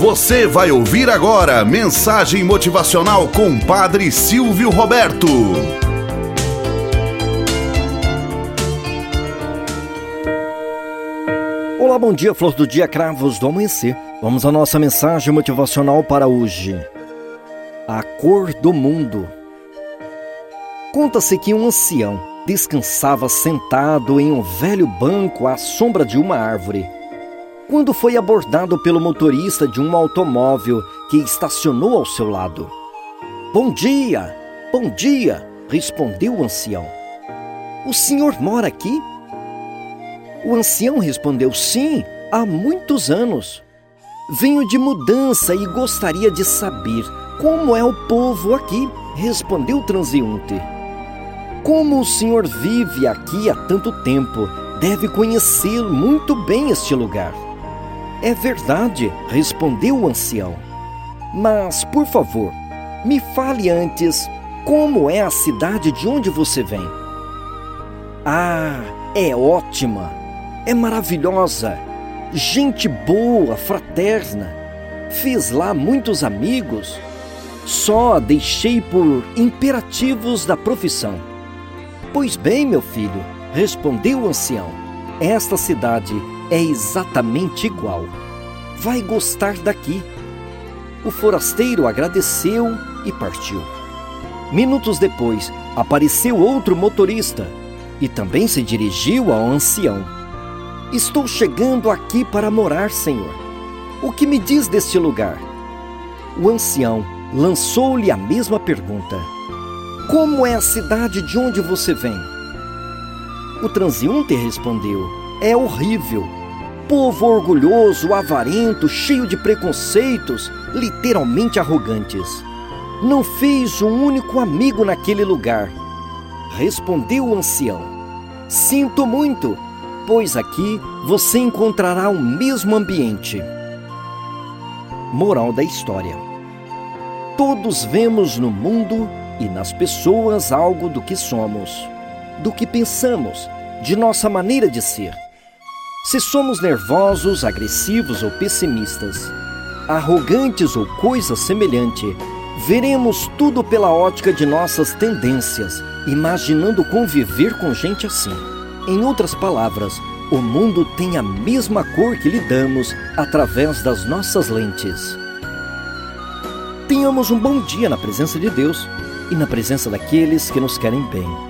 Você vai ouvir agora mensagem motivacional com Padre Silvio Roberto. Olá, bom dia, flor do dia, cravos do amanhecer. Vamos à nossa mensagem motivacional para hoje. A cor do mundo. Conta-se que um ancião descansava sentado em um velho banco à sombra de uma árvore quando foi abordado pelo motorista de um automóvel que estacionou ao seu lado. Bom dia, bom dia, respondeu o ancião. O senhor mora aqui? O ancião respondeu: Sim, há muitos anos. Venho de mudança e gostaria de saber como é o povo aqui, respondeu o transeunte. Como o senhor vive aqui há tanto tempo, deve conhecer muito bem este lugar. É verdade, respondeu o ancião. Mas, por favor, me fale antes como é a cidade de onde você vem. Ah, é ótima, é maravilhosa, gente boa, fraterna. Fiz lá muitos amigos. Só a deixei por imperativos da profissão. Pois bem, meu filho, respondeu o ancião, esta cidade é exatamente igual. Vai gostar daqui. O forasteiro agradeceu e partiu. Minutos depois, apareceu outro motorista e também se dirigiu ao ancião. Estou chegando aqui para morar, senhor. O que me diz deste lugar? O ancião lançou-lhe a mesma pergunta: Como é a cidade de onde você vem? O transeunte respondeu: É horrível povo orgulhoso, avarento, cheio de preconceitos, literalmente arrogantes. Não fez um único amigo naquele lugar. Respondeu o ancião: Sinto muito, pois aqui você encontrará o mesmo ambiente. Moral da história: Todos vemos no mundo e nas pessoas algo do que somos, do que pensamos, de nossa maneira de ser. Se somos nervosos, agressivos ou pessimistas, arrogantes ou coisa semelhante, veremos tudo pela ótica de nossas tendências, imaginando conviver com gente assim. Em outras palavras, o mundo tem a mesma cor que lhe damos através das nossas lentes. Tenhamos um bom dia na presença de Deus e na presença daqueles que nos querem bem.